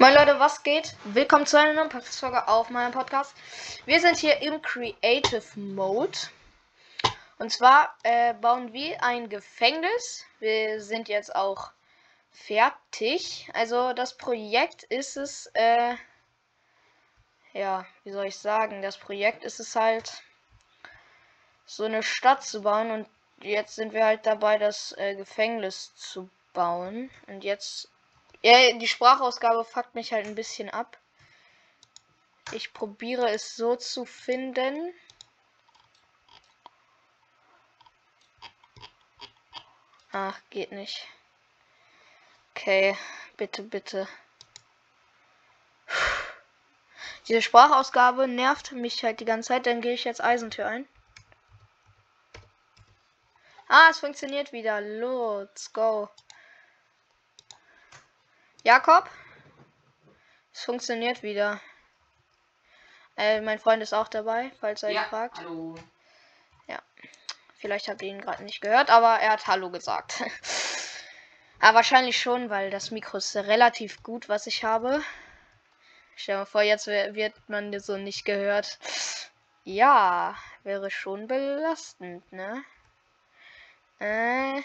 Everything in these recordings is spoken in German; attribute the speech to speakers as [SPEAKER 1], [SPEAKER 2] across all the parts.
[SPEAKER 1] Moin Leute, was geht? Willkommen zu einer neuen Podcast-Folge auf meinem Podcast. Wir sind hier im Creative Mode. Und zwar äh, bauen wir ein Gefängnis. Wir sind jetzt auch fertig. Also das Projekt ist es, äh, ja, wie soll ich sagen? Das Projekt ist es halt, so eine Stadt zu bauen. Und jetzt sind wir halt dabei, das äh, Gefängnis zu bauen. Und jetzt ja, die Sprachausgabe fuckt mich halt ein bisschen ab. Ich probiere es so zu finden. Ach, geht nicht. Okay, bitte, bitte. Diese Sprachausgabe nervt mich halt die ganze Zeit. Dann gehe ich jetzt Eisentür ein. Ah, es funktioniert wieder. Let's go. Jakob? Es funktioniert wieder. Äh, mein Freund ist auch dabei, falls er
[SPEAKER 2] ja,
[SPEAKER 1] ihn fragt.
[SPEAKER 2] Hallo.
[SPEAKER 1] Ja. Vielleicht habt ihr ihn gerade nicht gehört, aber er hat Hallo gesagt. aber wahrscheinlich schon, weil das Mikro ist relativ gut, was ich habe. Stell dir mal vor, jetzt wird man so nicht gehört. Ja, wäre schon belastend, ne? Äh.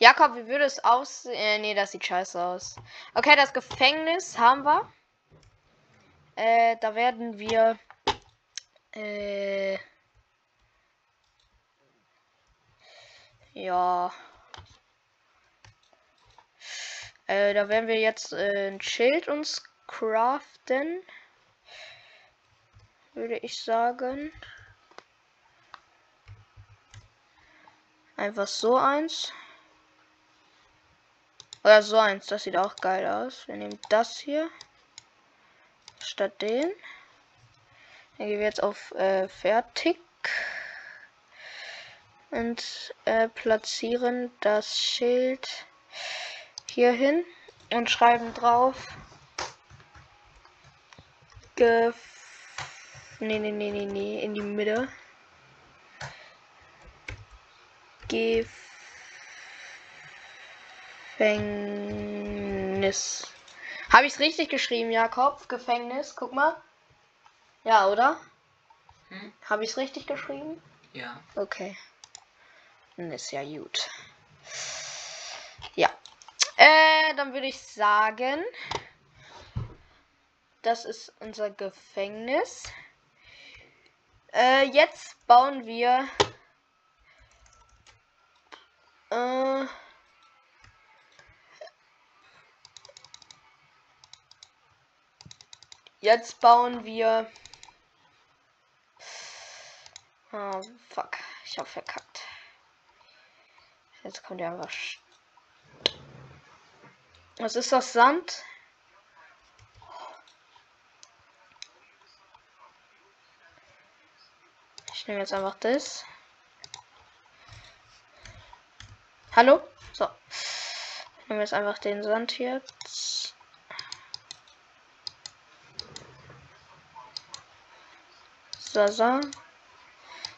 [SPEAKER 1] Jakob, wie würde es aussehen? Äh, nee, das sieht scheiße aus. Okay, das Gefängnis haben wir. Äh, da werden wir. Äh. Ja. Äh, da werden wir jetzt äh, ein Schild uns craften. Würde ich sagen. Einfach so eins. Oder so eins, das sieht auch geil aus. Wir nehmen das hier statt den. Dann gehen wir jetzt auf äh, Fertig und äh, platzieren das Schild hier hin und schreiben drauf. Gef nee, nee, nee, nee, nee, in die Mitte. Gef Gefängnis. Habe ich es richtig geschrieben, Jakob? Gefängnis, guck mal. Ja, oder?
[SPEAKER 2] Hm?
[SPEAKER 1] Habe ich es richtig geschrieben?
[SPEAKER 2] Ja.
[SPEAKER 1] Okay. Dann ist ja gut. Ja. Äh, dann würde ich sagen, das ist unser Gefängnis. Äh, jetzt bauen wir äh, Jetzt bauen wir. Oh, fuck. Ich habe verkackt. Jetzt kommt ja was. Was ist das Sand? Ich nehme jetzt einfach das. Hallo? So. Ich nehme jetzt einfach den Sand hier. So, so.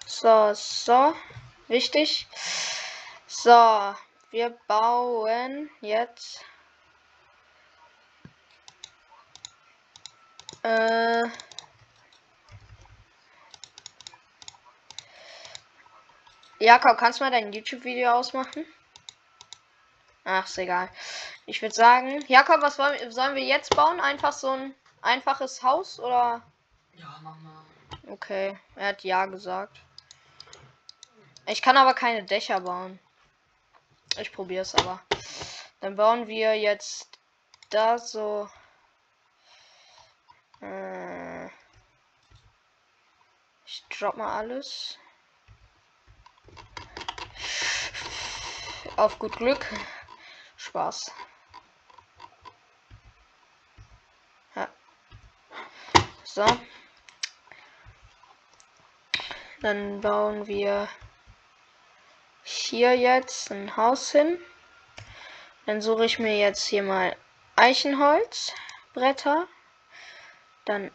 [SPEAKER 1] So, so. Wichtig. So, wir bauen jetzt. Äh. Jakob, kannst du mal dein YouTube-Video ausmachen? Ach, ist egal. Ich würde sagen, Jakob, was wollen, sollen wir jetzt bauen? Einfach so ein einfaches Haus oder?
[SPEAKER 2] Ja, mach mal.
[SPEAKER 1] Okay, er hat ja gesagt. Ich kann aber keine Dächer bauen. Ich probiere es aber. Dann bauen wir jetzt da so. Äh ich drop mal alles. Auf gut Glück. Spaß. Ja. So. Dann bauen wir hier jetzt ein Haus hin. Dann suche ich mir jetzt hier mal Eichenholzbretter. Dann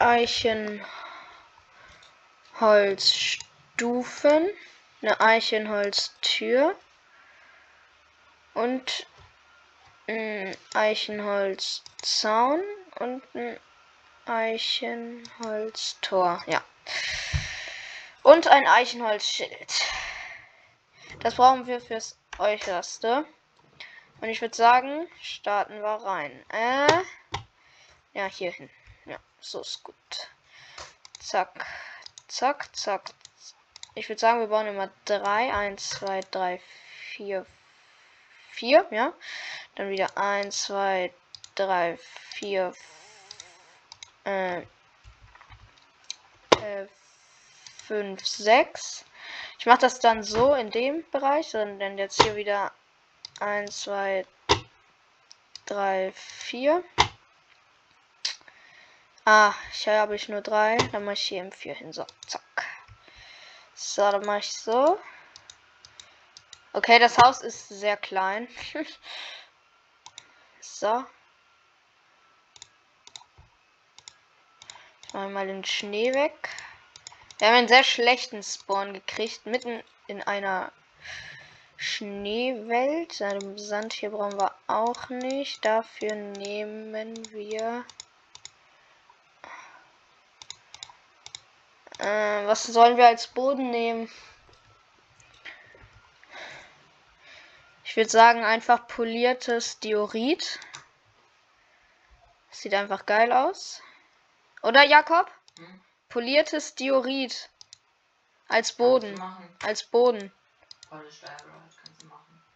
[SPEAKER 1] Eichenholzstufen. Eine Eichenholztür. Und ein Eichenholzzaun und ein Eichenholztor. Ja. Und ein Eichenholzschild. Das brauchen wir fürs Äußerste. Und ich würde sagen, starten wir rein. Äh, ja, hier hin. Ja, so ist gut. Zack, zack, zack. Ich würde sagen, wir bauen immer drei. Eins, zwei, drei, vier, vier. Ja. Dann wieder eins, zwei, drei, vier, äh, äh, 5, 6. Ich mache das dann so in dem Bereich, sondern jetzt hier wieder 1, 2, 3, 4. Ah, hier habe ich nur 3. Dann mache ich hier im 4 hin. So, zack. So, dann mache ich so. Okay, das Haus ist sehr klein. so. Mal den Schnee weg. Wir haben einen sehr schlechten Spawn gekriegt, mitten in einer Schneewelt. Einem Sand hier brauchen wir auch nicht. Dafür nehmen wir. Äh, was sollen wir als Boden nehmen? Ich würde sagen, einfach poliertes Diorit. Sieht einfach geil aus. Oder Jakob? Hm? Poliertes Diorit. Als Boden. Als Boden.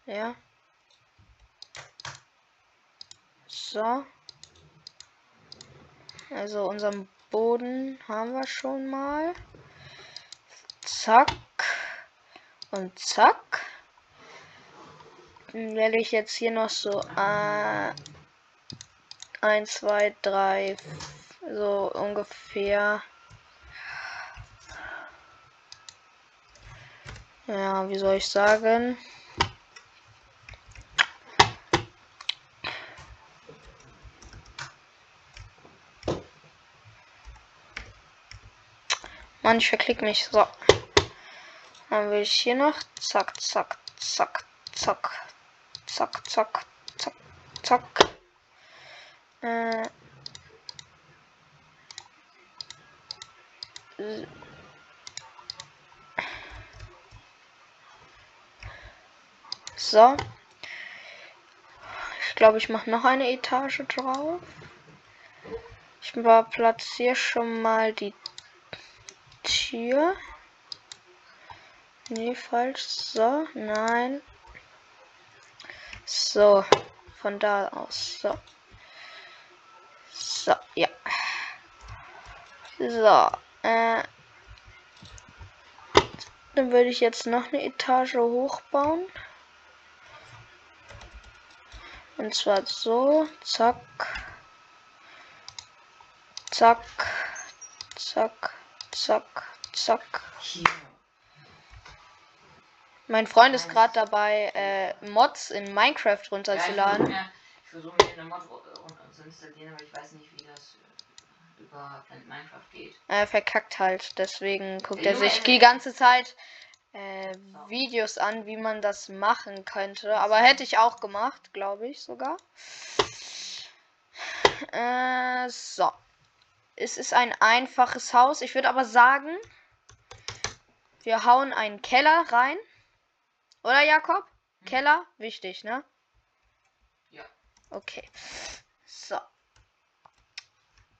[SPEAKER 1] Ja. So. Also unseren Boden haben wir schon mal. Zack. Und zack. Dann werde ich jetzt hier noch so äh, 1, 2, 3, so ungefähr Ja, wie soll ich sagen? Mann, ich verklick mich. So. Dann will ich hier noch. Zack, zack, zack, zack. Zack, zack, zack, zack. Äh. So. Ich glaube, ich mache noch eine Etage drauf. Ich platziere schon mal die Tür. Nee, falsch. So, nein. So, von da aus. So. So, ja. So, äh. Dann würde ich jetzt noch eine Etage hochbauen. Und zwar so, zack, zack, zack, zack, zack. Mein Freund ist gerade dabei, äh, Mods in Minecraft runterzuladen. Ja, ich versuche mir eine Mod zu installieren, aber ich weiß nicht, wie das über Minecraft geht. Er verkackt halt, deswegen guckt er sich die ganze Zeit äh, Videos an, wie man das machen könnte. Aber hätte ich auch gemacht, glaube ich sogar. Äh, so. Es ist ein einfaches Haus. Ich würde aber sagen, wir hauen einen Keller rein. Oder Jakob? Hm. Keller? Wichtig, ne?
[SPEAKER 2] Ja.
[SPEAKER 1] Okay.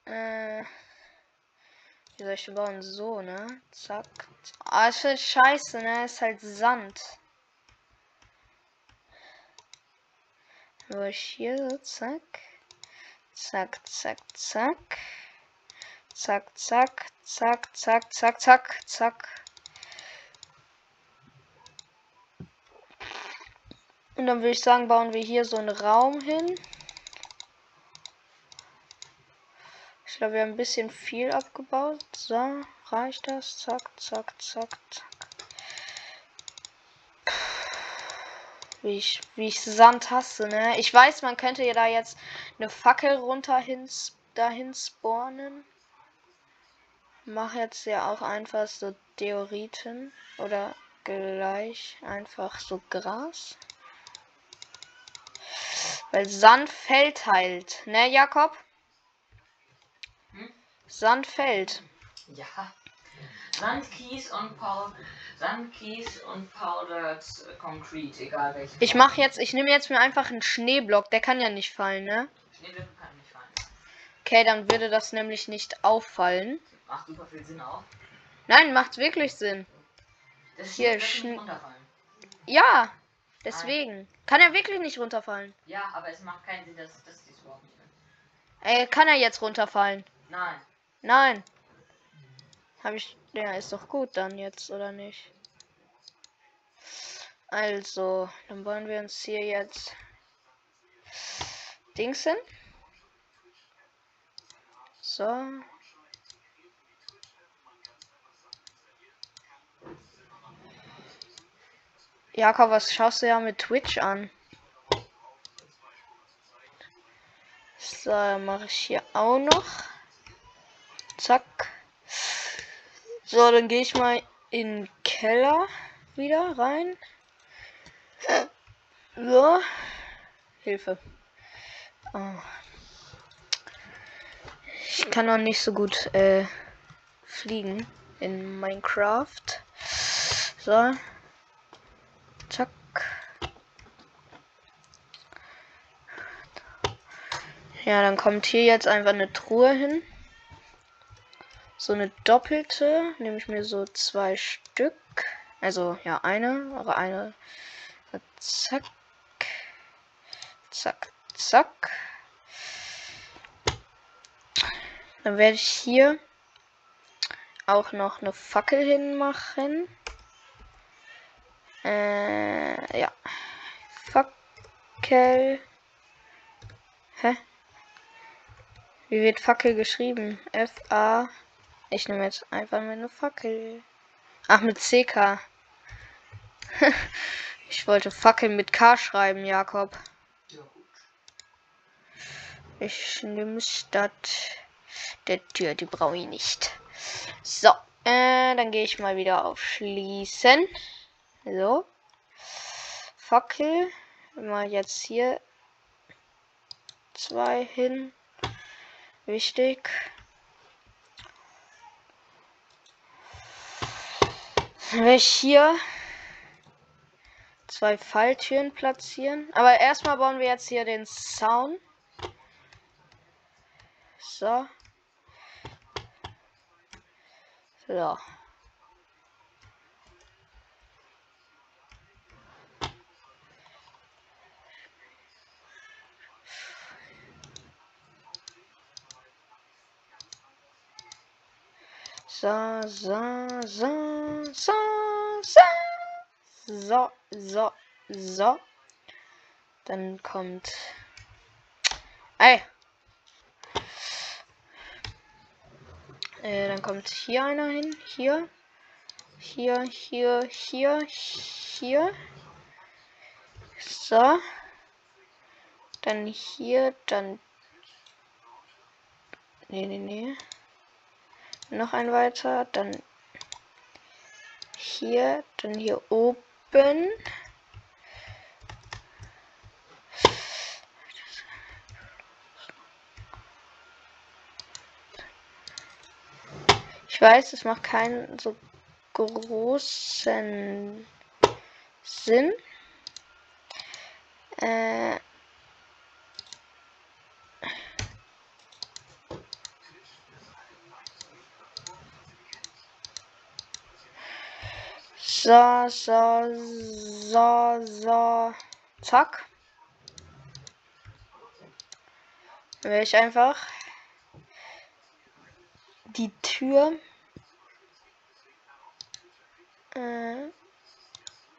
[SPEAKER 1] Äh. Wie soll ich bauen? So, ne? Zack. Ah, ist halt scheiße, ne? Ist halt Sand. Ich hier so, zack. Zack, zack, zack. Zack, zack, zack, zack, zack, zack, zack. Und dann würde ich sagen, bauen wir hier so einen Raum hin. Ich glaube, wir haben ein bisschen viel abgebaut. So, reicht das? Zack, zack, zack, zack. Wie ich, wie ich Sand hasse, ne? Ich weiß, man könnte ja da jetzt eine Fackel runter hin, dahin spawnen. Mach jetzt ja auch einfach so Theoriten oder gleich einfach so Gras. Weil Sand fällt halt, ne, Jakob? Sand fällt.
[SPEAKER 2] Ja. Sand, Kies und Powder. Sand, Kies und Powdered Concrete, egal welche.
[SPEAKER 1] Ich mache jetzt, ich nehme jetzt mir einfach einen Schneeblock. Der kann ja nicht fallen, ne?
[SPEAKER 2] Schneeblöcke kann nicht fallen.
[SPEAKER 1] Okay, dann würde das nämlich nicht auffallen.
[SPEAKER 2] Macht super viel Sinn auch.
[SPEAKER 1] Nein, macht wirklich Sinn.
[SPEAKER 2] Das
[SPEAKER 1] Hier,
[SPEAKER 2] Schneeblöcke
[SPEAKER 1] Schn-
[SPEAKER 2] nicht runterfallen.
[SPEAKER 1] Ja, deswegen. Kann er wirklich nicht runterfallen.
[SPEAKER 2] Ja, aber es macht keinen Sinn, dass, dass die es überhaupt nicht können.
[SPEAKER 1] Ey, kann er jetzt runterfallen?
[SPEAKER 2] Nein.
[SPEAKER 1] Nein. Habe ich. Ja, ist doch gut dann jetzt, oder nicht? Also, dann wollen wir uns hier jetzt Dingsen. So. Jakob, was schaust du ja mit Twitch an? So, mache ich hier auch noch. Zack. So, dann gehe ich mal in den Keller wieder rein. So. Hilfe. Oh. Ich kann noch nicht so gut äh, fliegen in Minecraft. So. Zack. Ja, dann kommt hier jetzt einfach eine Truhe hin. So eine doppelte. Nehme ich mir so zwei Stück. Also ja, eine, aber eine. Zack. Zack, zack. Dann werde ich hier auch noch eine Fackel hinmachen. Äh, ja. Fackel. Hä? Wie wird Fackel geschrieben? F-A. Ich nehme jetzt einfach mal eine Fackel. Ach, mit CK. ich wollte Fackel mit K schreiben, Jakob. Ich nehme statt der Tür, die brauche ich nicht. So, äh, dann gehe ich mal wieder auf Schließen. So. Fackel. Mal jetzt hier zwei hin. Wichtig. Dann werde ich hier zwei Falltüren platzieren. Aber erstmal bauen wir jetzt hier den Zaun. So. So. So, so, so, so, so. So, so, so. Dann kommt. Ey. Äh, dann kommt hier einer hin. Hier. Hier, hier, hier, hier. So. Dann hier, dann. Nee, nee, nee. Noch ein weiter. Dann hier, dann hier oben. Ich weiß, es macht keinen so großen Sinn. Äh, so, so, so, so. Zack. Dann werde ich einfach die Tür äh,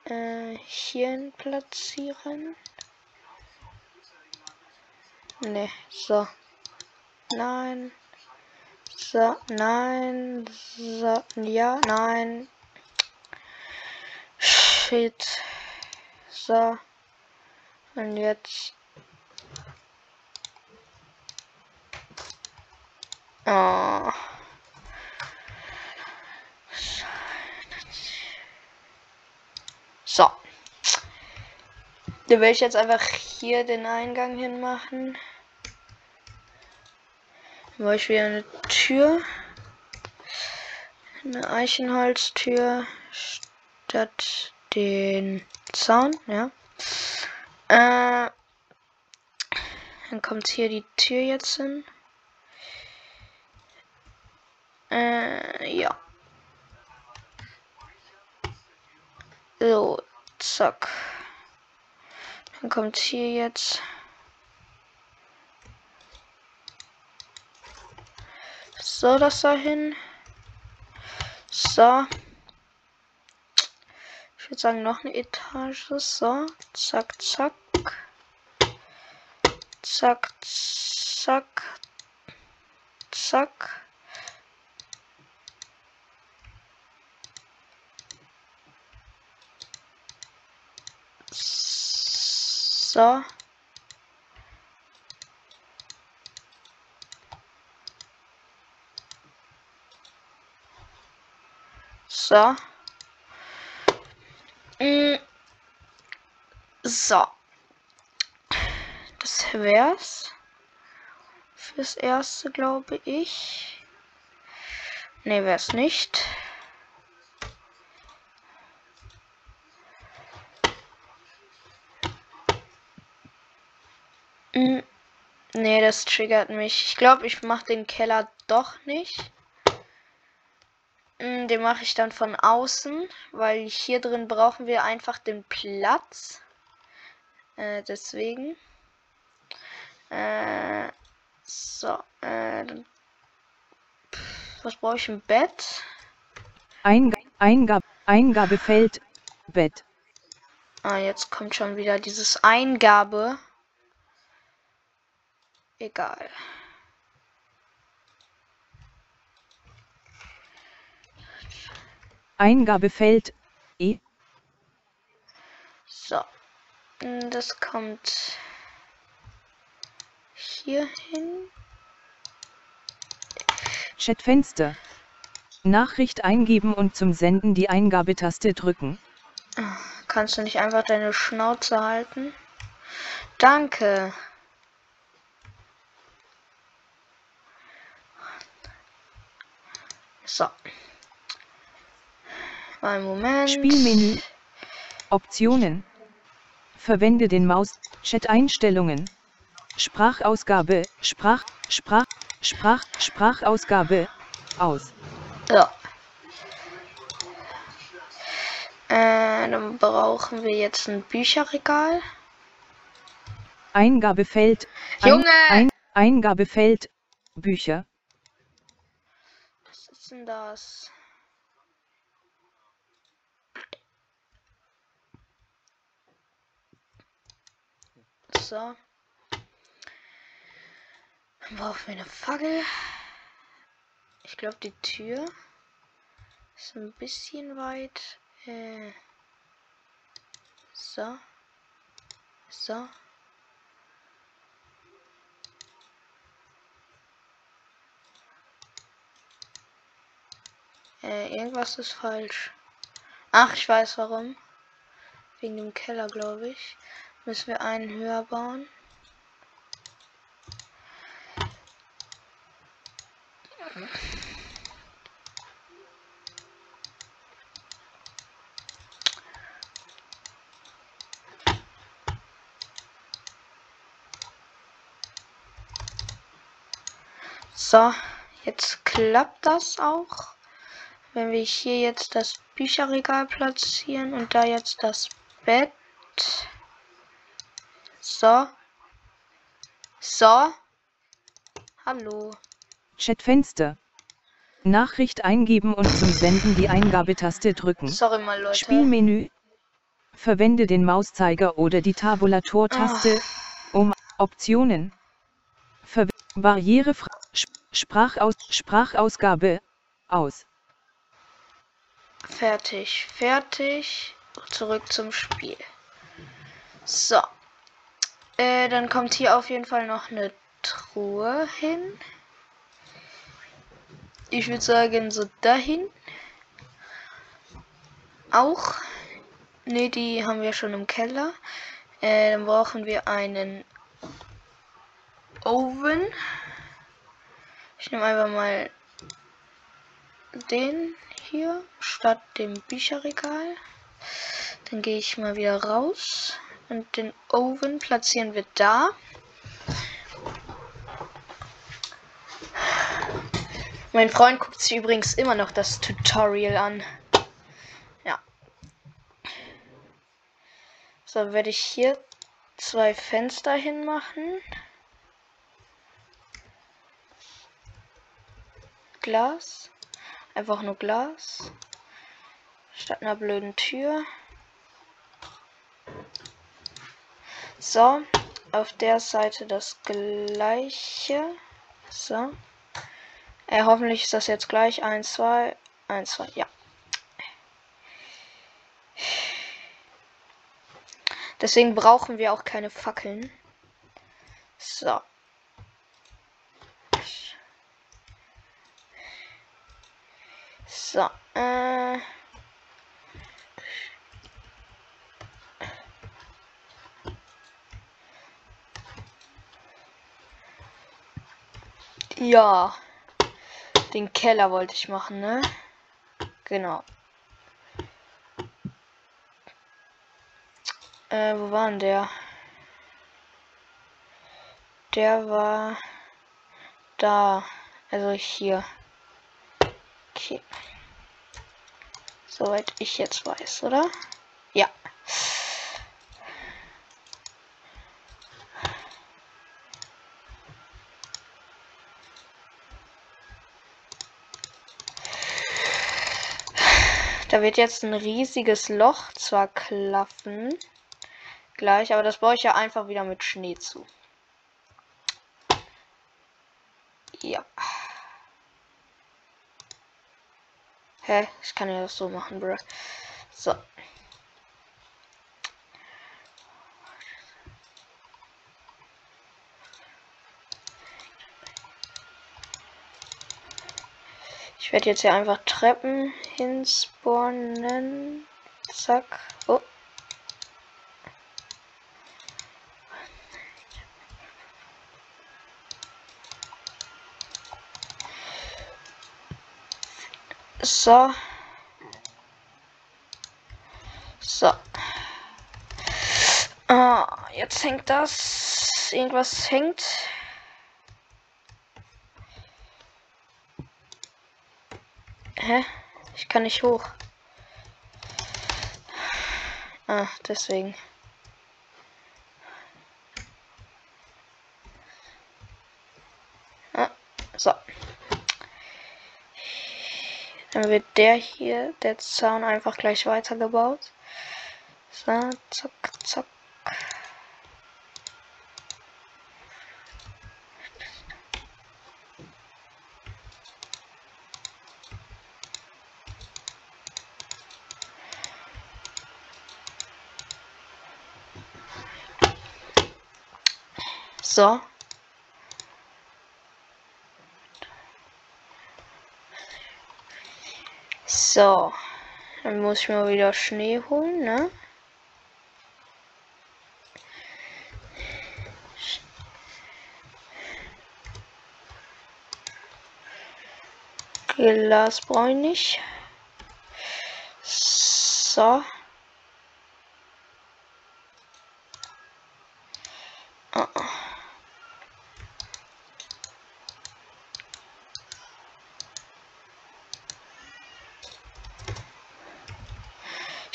[SPEAKER 1] äh, hier platzieren. Ne, so. Nein. So, nein. So, ja, nein. Shit. So. Und jetzt. Oh. So. Da will ich jetzt einfach hier den Eingang hinmachen. Dann mache ich wieder eine Tür. Eine Eichenholztür statt den Zaun, ja. Äh, dann kommt hier die Tür jetzt hin. Äh, ja. So, zack. Dann kommt hier jetzt. So, das dahin. So. Ich würde sagen, noch eine Etage. So, zack, zack. Zack, zack. Zack. So. So. So. Das wär's. Fürs erste, glaube ich. Ne, wär's nicht. Nee, das triggert mich. Ich glaube, ich mache den Keller doch nicht. Mm, den mache ich dann von außen, weil hier drin brauchen wir einfach den Platz. Äh, deswegen. Äh, so, äh, dann, was brauche ich im Bett?
[SPEAKER 3] Einga Eingab Eingabefeld Bett.
[SPEAKER 1] Ah, jetzt kommt schon wieder dieses Eingabe. Egal.
[SPEAKER 3] Eingabefeld E.
[SPEAKER 1] So. Mm, Das kommt hier hin.
[SPEAKER 3] Chatfenster. Nachricht eingeben und zum Senden die Eingabetaste drücken.
[SPEAKER 1] Kannst du nicht einfach deine Schnauze halten? Danke. So. Mal einen Moment.
[SPEAKER 3] Spielmenü. Optionen. Verwende den Maus. Chat-Einstellungen. Sprachausgabe. Sprach. Sprach. Sprach. Sprachausgabe. Aus.
[SPEAKER 1] So. Äh, dann brauchen wir jetzt ein Bücherregal.
[SPEAKER 3] Eingabefeld.
[SPEAKER 1] Junge!
[SPEAKER 3] Ein, Eingabefeld. Bücher.
[SPEAKER 1] Was ist denn das? So. Dann brauchen wir eine Fackel. Ich glaube, die Tür ist ein bisschen weit. Äh. So. So. Äh, irgendwas ist falsch. Ach, ich weiß warum. Wegen dem Keller, glaube ich. Müssen wir einen höher bauen. So, jetzt klappt das auch. Wenn wir hier jetzt das Bücherregal platzieren und da jetzt das Bett. So. So. Hallo.
[SPEAKER 3] Chatfenster. Nachricht eingeben und zum Senden die Eingabetaste drücken.
[SPEAKER 1] Sorry mal, Leute.
[SPEAKER 3] Spielmenü. Verwende den Mauszeiger oder die Tabulatortaste, um Optionen. Ver Barriere Sprachaus Sprachausgabe aus.
[SPEAKER 1] Fertig, fertig. Zurück zum Spiel. So. Äh, dann kommt hier auf jeden Fall noch eine Truhe hin. Ich würde sagen, so dahin. Auch. Ne, die haben wir schon im Keller. Äh, dann brauchen wir einen Oven. Ich nehme einfach mal den hier statt dem Bücherregal. Dann gehe ich mal wieder raus und den Oven platzieren wir da. Mein Freund guckt sich übrigens immer noch das Tutorial an. Ja. So, werde ich hier zwei Fenster hinmachen. Glas. Einfach nur Glas. Statt einer blöden Tür. So, auf der Seite das gleiche. So. Äh, hoffentlich ist das jetzt gleich. 1, 2, 1, 2, ja. Deswegen brauchen wir auch keine Fackeln. So. So. Äh. Ja. Den Keller wollte ich machen, ne? Genau. Äh, wo war denn der? Der war da. Also hier. Okay. Soweit ich jetzt weiß, oder? Ja. Da wird jetzt ein riesiges Loch zwar klaffen. Gleich, aber das baue ich ja einfach wieder mit Schnee zu. Ja. Hä? Ich kann ja das so machen, bro. So. Ich werde jetzt hier einfach Treppen hinspawnen. Zack. Oh. So. So. Ah, jetzt hängt das. Irgendwas hängt. Hä? Kann nicht hoch. Ah, deswegen. Ah, so. Dann wird der hier, der Zaun, einfach gleich weitergebaut. So, zack, zack. So. So. Dann muss ich mal wieder Schnee holen, ne? Glas brauche. So.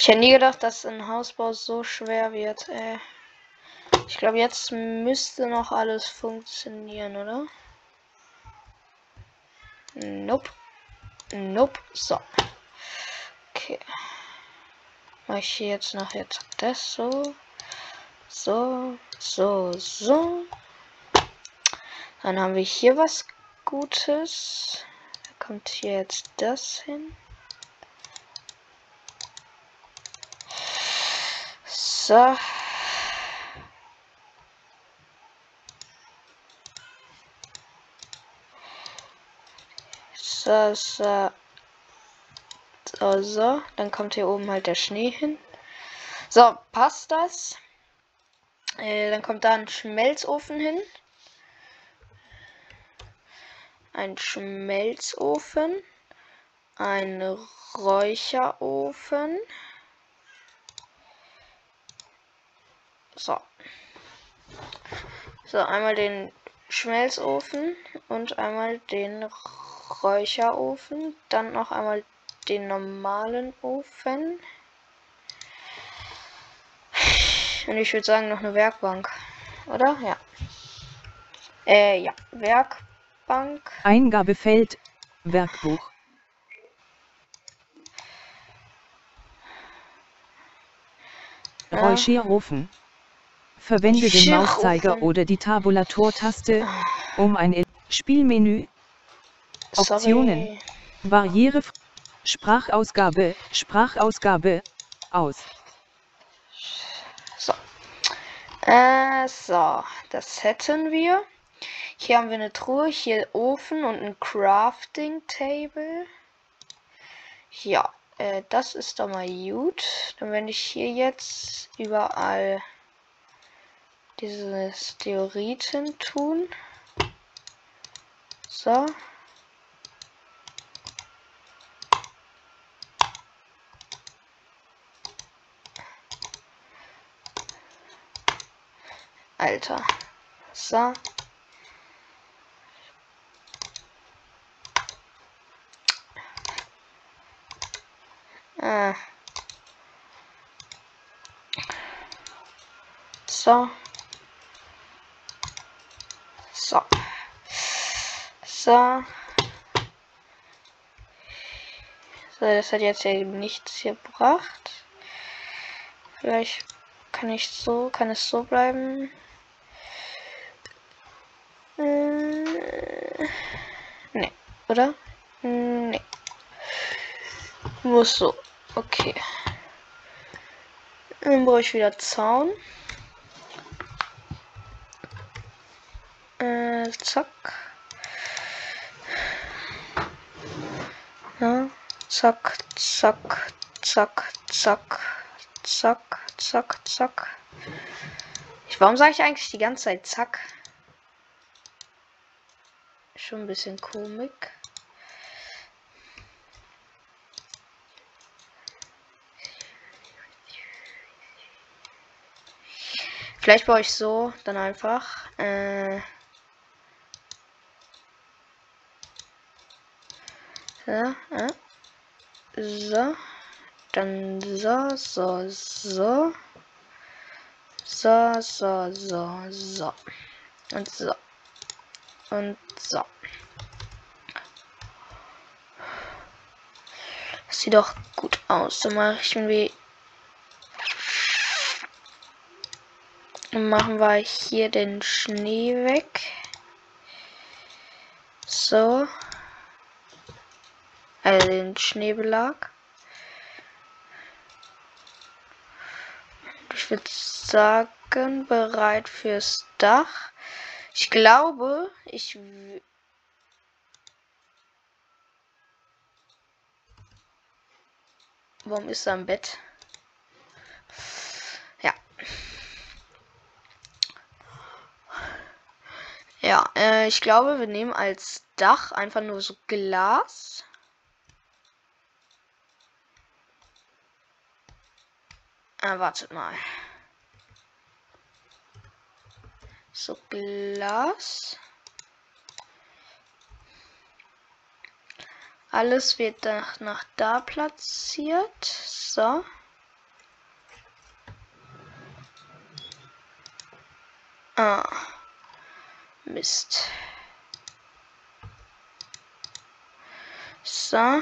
[SPEAKER 1] Hätte nie gedacht, dass ein Hausbau so schwer wird. Äh, ich glaube, jetzt müsste noch alles funktionieren, oder? Nope. Nope. So. Okay. Mache ich hier jetzt noch jetzt das so. So, so, so. Dann haben wir hier was Gutes. Da kommt hier jetzt das hin. So. So, so. So, so. Dann kommt hier oben halt der Schnee hin. So, passt das? Äh, dann kommt da ein Schmelzofen hin. Ein Schmelzofen. Ein Räucherofen. So. So, einmal den Schmelzofen und einmal den Räucherofen. Dann noch einmal den normalen Ofen. Und ich würde sagen, noch eine Werkbank. Oder? Ja. Äh, ja. Werkbank.
[SPEAKER 3] Eingabefeld, Werkbuch.
[SPEAKER 1] Ja.
[SPEAKER 3] Verwende den. Mauszeiger oder die Tabulatortaste, um ein El Spielmenü, Optionen. Barriere, Sprachausgabe, Sprachausgabe, aus.
[SPEAKER 1] So. Äh, so. Das hätten wir. Hier haben wir eine Truhe, hier Ofen und ein Crafting Table. Ja, äh, das ist doch mal gut. Dann werde ich hier jetzt überall dieses Theoriten tun. So. Alter. So. Ah. So. So. So. So, das hat jetzt ja nichts gebracht. Vielleicht kann ich so, kann es so bleiben. Äh, nee, oder? Nee. Muss so. Okay. Dann brauche ich wieder Zaun. Äh, zack. Ja, zack, zack, zack, zack, zack, zack, zack. Ich, warum sage ich eigentlich die ganze Zeit zack? Schon ein bisschen Komik. Vielleicht baue ich so dann einfach. Äh, so, äh, so. Dann so, so, so. So, so, so, so. Und so. Und so. Das sieht doch gut aus. Dann mache ich irgendwie. Dann machen wir hier den Schnee weg. So. Also den Schneebelag. Ich würde sagen, bereit fürs Dach. Ich glaube, ich. Warum ist er im Bett? Ja. Ja, äh, ich glaube, wir nehmen als Dach einfach nur so Glas. Äh, wartet mal. So Glas. Alles wird nach, nach da platziert. So. Ah. Mist. So.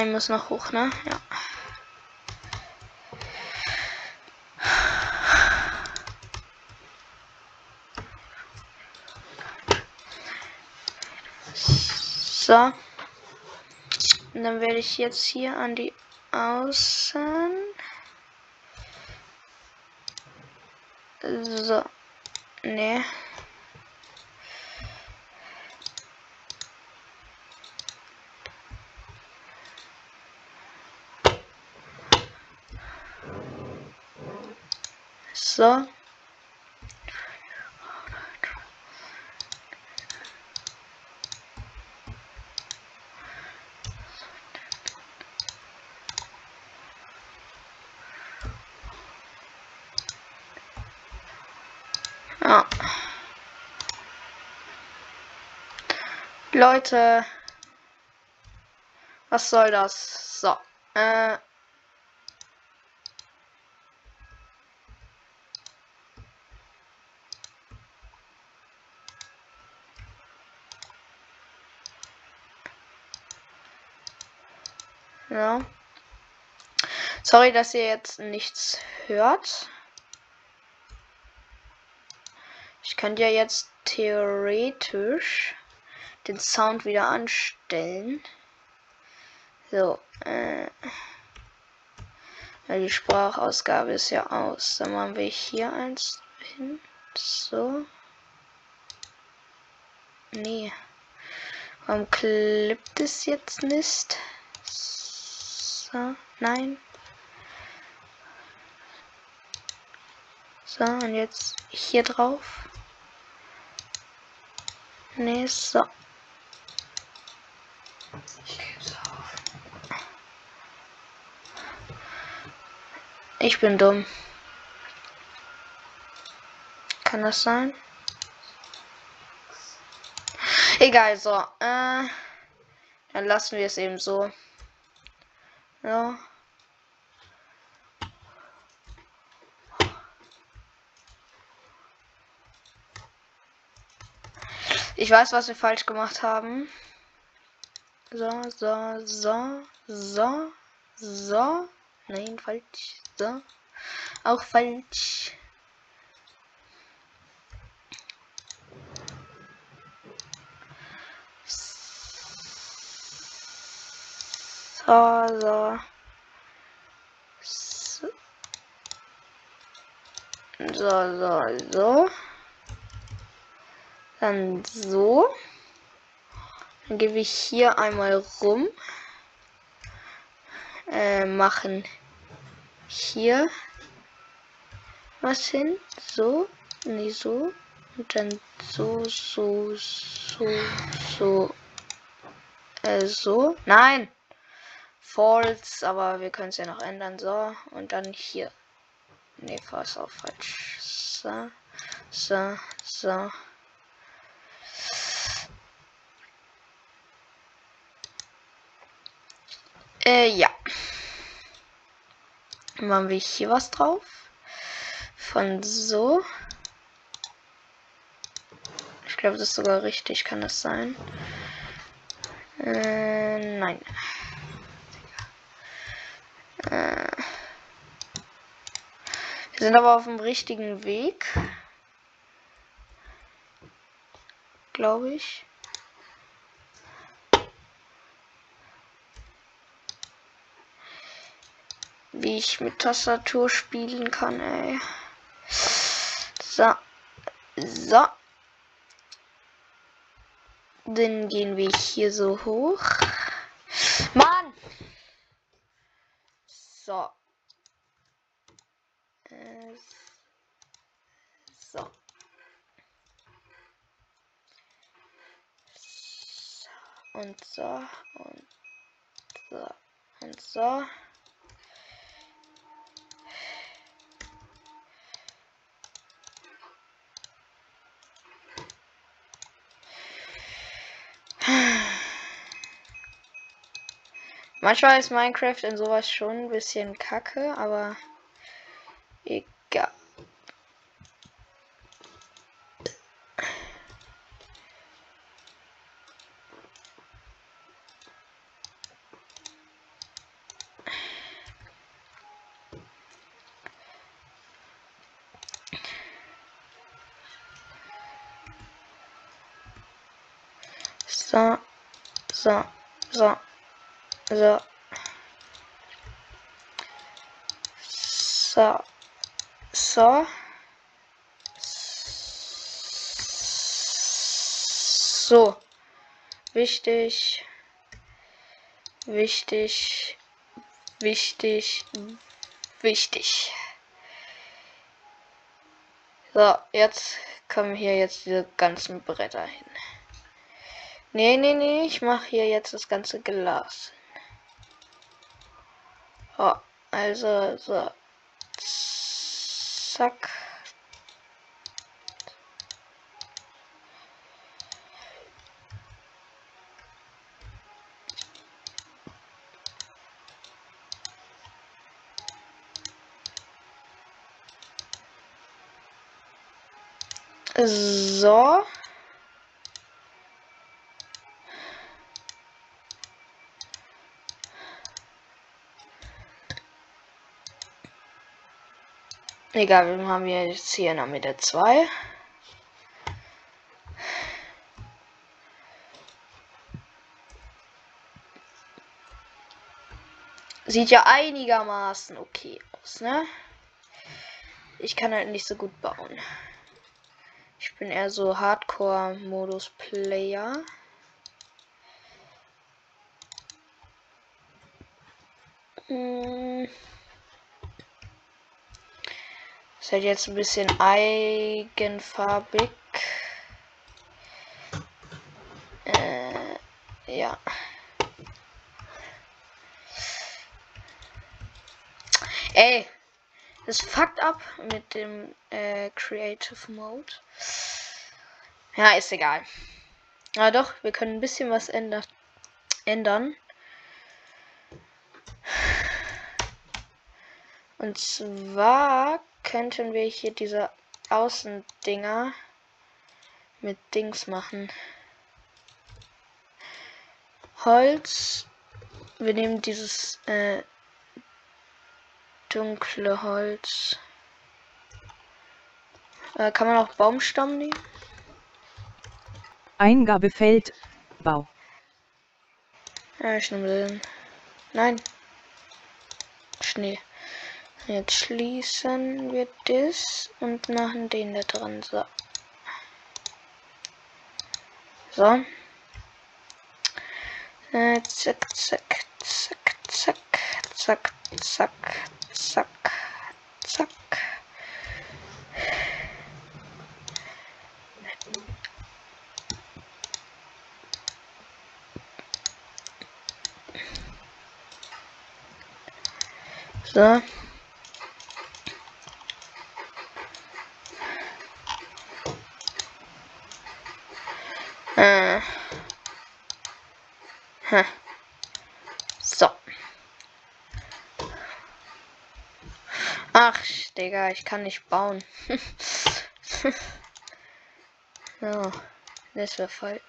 [SPEAKER 1] Ich muss noch hoch, ne? Ja. So. Und dann werde ich jetzt hier an die Außen. So. Nee. So. Leute. Was soll das? So. Äh. Ja. Sorry, dass ihr jetzt nichts hört. Ich könnte ja jetzt theoretisch den Sound wieder anstellen. So, äh, ja, die Sprachausgabe ist ja aus. Dann machen wir hier eins hin. So. Nee. Warum klippt es jetzt nicht? So, nein. So, und jetzt hier drauf. Nee, so.
[SPEAKER 2] Ich
[SPEAKER 1] bin dumm. Kann das sein? Egal, so. Äh, dann lassen wir es eben so. Ja. Ich weiß, was wir falsch gemacht haben. So, so, so, so, so. Nein, falsch. So. Auch falsch. So, so. So, so, so. Dann so. Dann gebe ich hier einmal rum. Äh, machen hier was hin. So. Nee, so. Und dann so, so, so, so. Äh, so. Nein! False, aber wir können es ja noch ändern. So. Und dann hier. Nee, fast auch falsch. So. So. So. Äh, ja. Machen wir hier was drauf. Von so. Ich glaube, das ist sogar richtig. Kann das sein? Äh, nein. Äh, wir sind aber auf dem richtigen Weg. Glaube ich. Wie ich mit Tastatur spielen kann, ey. So. So. Dann gehen wir hier so hoch. Mann! So. So. Und so. Und so. Und so. Manchmal ist Minecraft in sowas schon ein bisschen kacke, aber egal. So, so, so. So. So. So. So. Wichtig. Wichtig. Wichtig. Wichtig. So, jetzt kommen hier jetzt diese ganzen Bretter hin. Nee, nee, nee, ich mache hier jetzt das ganze Glas. Oh, also, so. Zack. So. Egal, wir haben jetzt hier in der Mitte 2. Sieht ja einigermaßen okay aus, ne? Ich kann halt nicht so gut bauen. Ich bin eher so Hardcore-Modus-Player. Halt jetzt ein bisschen eigenfarbig. Äh, ja. Ey, das fuckt ab mit dem äh, Creative Mode. Ja, ist egal. Aber doch, wir können ein bisschen was ändern. ändern. Und zwar könnten wir hier diese Außendinger mit Dings machen. Holz. Wir nehmen dieses äh, dunkle Holz. Äh, kann man auch Baumstamm nehmen?
[SPEAKER 3] Eingabefeld, Bau.
[SPEAKER 1] Ja, ich nehme den. Nein. Schnee. Jetzt schließen wir das und machen den da dran. So. So. Äh, zack, zack, zack, zack, zack, zack, zack, zack. So. Äh. So. Ach, Digga, ich kann nicht bauen. so. Das wäre voll.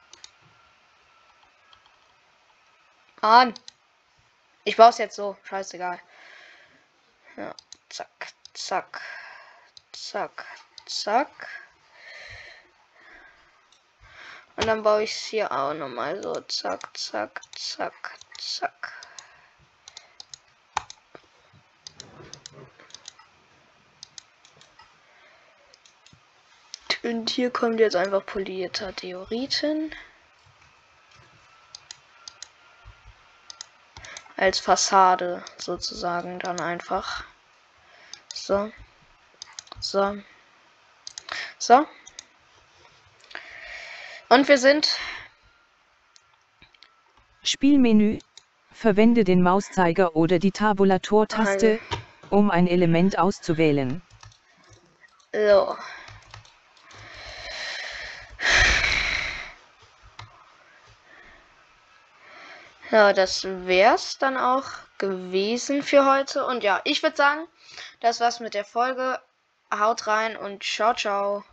[SPEAKER 1] An. Ich baue es jetzt so. Scheißegal. Ja. Zack, zack, zack, zack. Und dann baue ich es hier auch nochmal so. Zack, zack, zack, zack. Und hier kommt jetzt einfach polierter Theoriten. Als Fassade sozusagen dann einfach. So. So. So. Und wir sind.
[SPEAKER 3] Spielmenü. Verwende den Mauszeiger oder die Tabulatortaste, um ein Element auszuwählen.
[SPEAKER 1] So. Ja, das wär's dann auch gewesen für heute. Und ja, ich würde sagen, das war's mit der Folge. Haut rein und ciao, ciao.